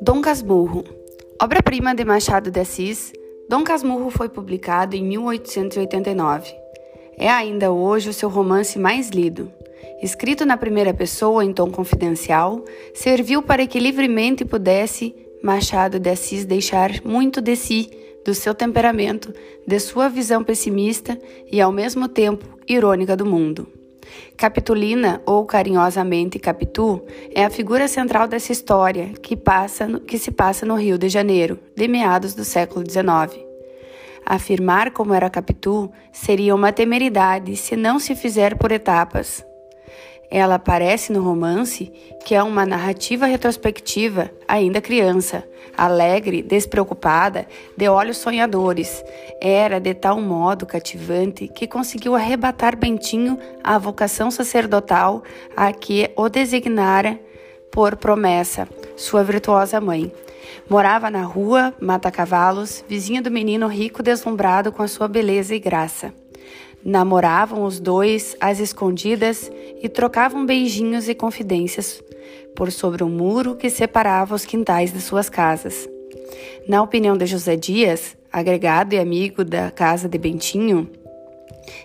Dom Casmurro. Obra-prima de Machado de Assis, Dom Casmurro foi publicado em 1889. É ainda hoje o seu romance mais lido. Escrito na primeira pessoa em tom confidencial, serviu para que livremente pudesse Machado de Assis deixar muito de si, do seu temperamento, de sua visão pessimista e ao mesmo tempo irônica do mundo. Capitulina, ou carinhosamente Capitu, é a figura central dessa história que, passa, que se passa no Rio de Janeiro, de meados do século XIX. Afirmar como era Capitu seria uma temeridade se não se fizer por etapas. Ela aparece no romance, que é uma narrativa retrospectiva, ainda criança, alegre, despreocupada, de olhos sonhadores. Era de tal modo cativante que conseguiu arrebatar Bentinho à vocação sacerdotal a que o designara por promessa, sua virtuosa mãe. Morava na rua, mata cavalos, vizinho do menino rico deslumbrado com a sua beleza e graça. Namoravam os dois às escondidas e trocavam beijinhos e confidências por sobre o um muro que separava os quintais de suas casas. Na opinião de José Dias, agregado e amigo da casa de Bentinho,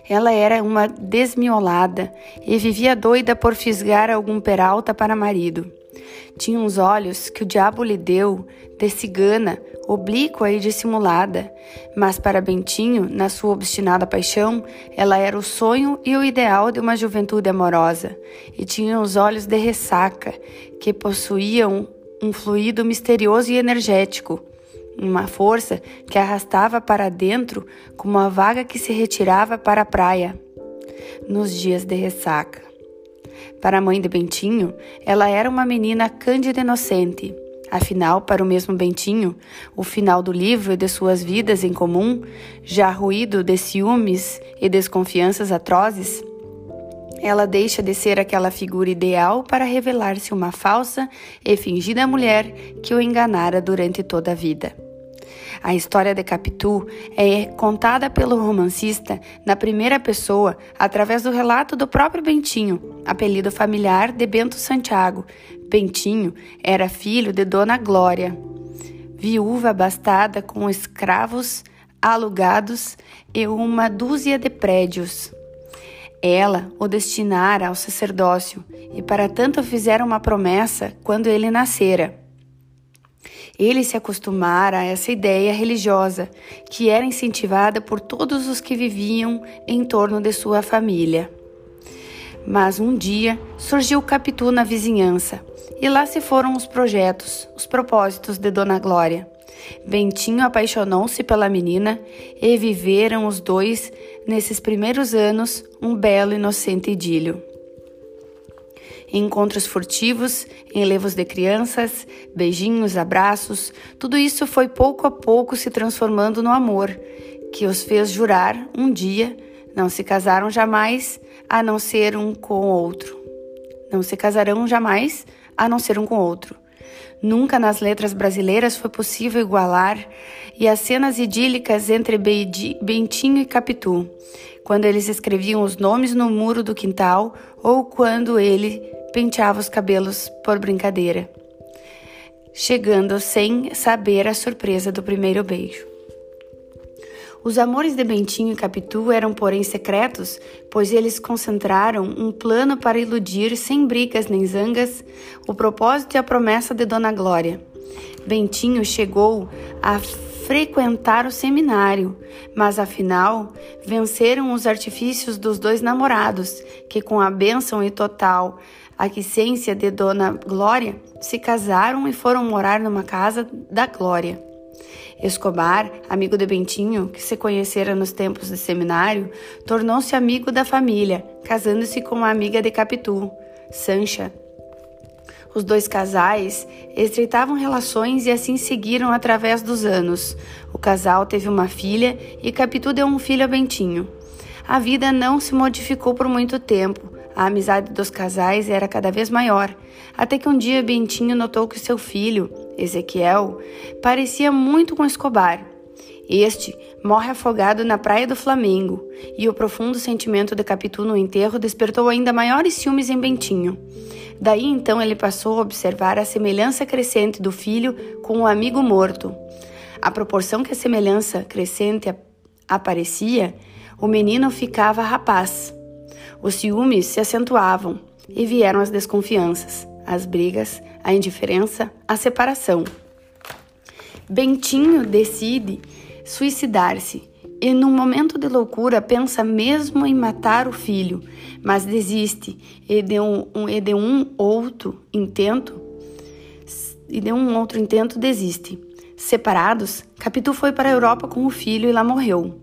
ela era uma desmiolada e vivia doida por fisgar algum peralta para marido. Tinha uns olhos que o diabo lhe deu, de cigana, oblíqua e dissimulada, mas para Bentinho, na sua obstinada paixão, ela era o sonho e o ideal de uma juventude amorosa, e tinha os olhos de ressaca, que possuíam um fluido misterioso e energético, uma força que arrastava para dentro como a vaga que se retirava para a praia. Nos dias de ressaca. Para a mãe de Bentinho, ela era uma menina cândida e inocente. Afinal, para o mesmo Bentinho, o final do livro e de suas vidas em comum, já ruído de ciúmes e desconfianças atrozes, ela deixa de ser aquela figura ideal para revelar-se uma falsa e fingida mulher que o enganara durante toda a vida. A história de Capitu é contada pelo romancista na primeira pessoa através do relato do próprio Bentinho, apelido familiar de Bento Santiago. Bentinho era filho de Dona Glória, viúva abastada com escravos alugados e uma dúzia de prédios. Ela o destinara ao sacerdócio e para tanto fizeram uma promessa quando ele nascera. Ele se acostumara a essa ideia religiosa, que era incentivada por todos os que viviam em torno de sua família. Mas um dia surgiu Capitu na vizinhança, e lá se foram os projetos, os propósitos de Dona Glória. Bentinho apaixonou-se pela menina e viveram os dois, nesses primeiros anos, um belo e inocente idílio encontros furtivos, enlevos de crianças, beijinhos, abraços, tudo isso foi pouco a pouco se transformando no amor, que os fez jurar um dia não se casaram jamais a não ser um com o outro. Não se casarão jamais a não ser um com o outro. Nunca nas letras brasileiras foi possível igualar e as cenas idílicas entre Bentinho e Capitu, quando eles escreviam os nomes no muro do quintal ou quando ele penteava os cabelos por brincadeira, chegando sem saber a surpresa do primeiro beijo. Os amores de Bentinho e Capitu eram, porém, secretos, pois eles concentraram um plano para iludir, sem brigas nem zangas, o propósito e a promessa de Dona Glória. Bentinho chegou a frequentar o seminário, mas afinal venceram os artifícios dos dois namorados, que com a bênção e total aquicência de Dona Glória, se casaram e foram morar numa casa da Glória. Escobar, amigo de Bentinho, que se conhecera nos tempos de seminário, tornou-se amigo da família, casando-se com uma amiga de Capitu, Sancha. Os dois casais estreitavam relações e assim seguiram através dos anos. O casal teve uma filha e Capitu deu um filho a Bentinho. A vida não se modificou por muito tempo, a amizade dos casais era cada vez maior, até que um dia Bentinho notou que seu filho, Ezequiel, parecia muito com Escobar. Este morre afogado na praia do Flamengo, e o profundo sentimento de Capitu no enterro despertou ainda maiores ciúmes em Bentinho. Daí então ele passou a observar a semelhança crescente do filho com o amigo morto. À proporção que a semelhança crescente aparecia, o menino ficava rapaz. Os ciúmes se acentuavam e vieram as desconfianças, as brigas, a indiferença, a separação. Bentinho decide suicidar-se e, num momento de loucura, pensa mesmo em matar o filho, mas desiste e de um, e de um outro intento e de um outro intento desiste. Separados, Capitu foi para a Europa com o filho e lá morreu.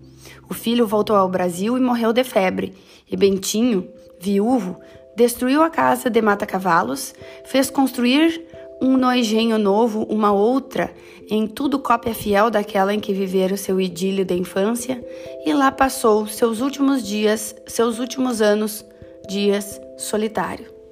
O filho voltou ao Brasil e morreu de febre, e Bentinho, viúvo, destruiu a casa de mata-cavalos, fez construir um no engenho novo, uma outra, em tudo cópia fiel daquela em que vivera o seu idílio da infância, e lá passou seus últimos dias, seus últimos anos, dias solitário.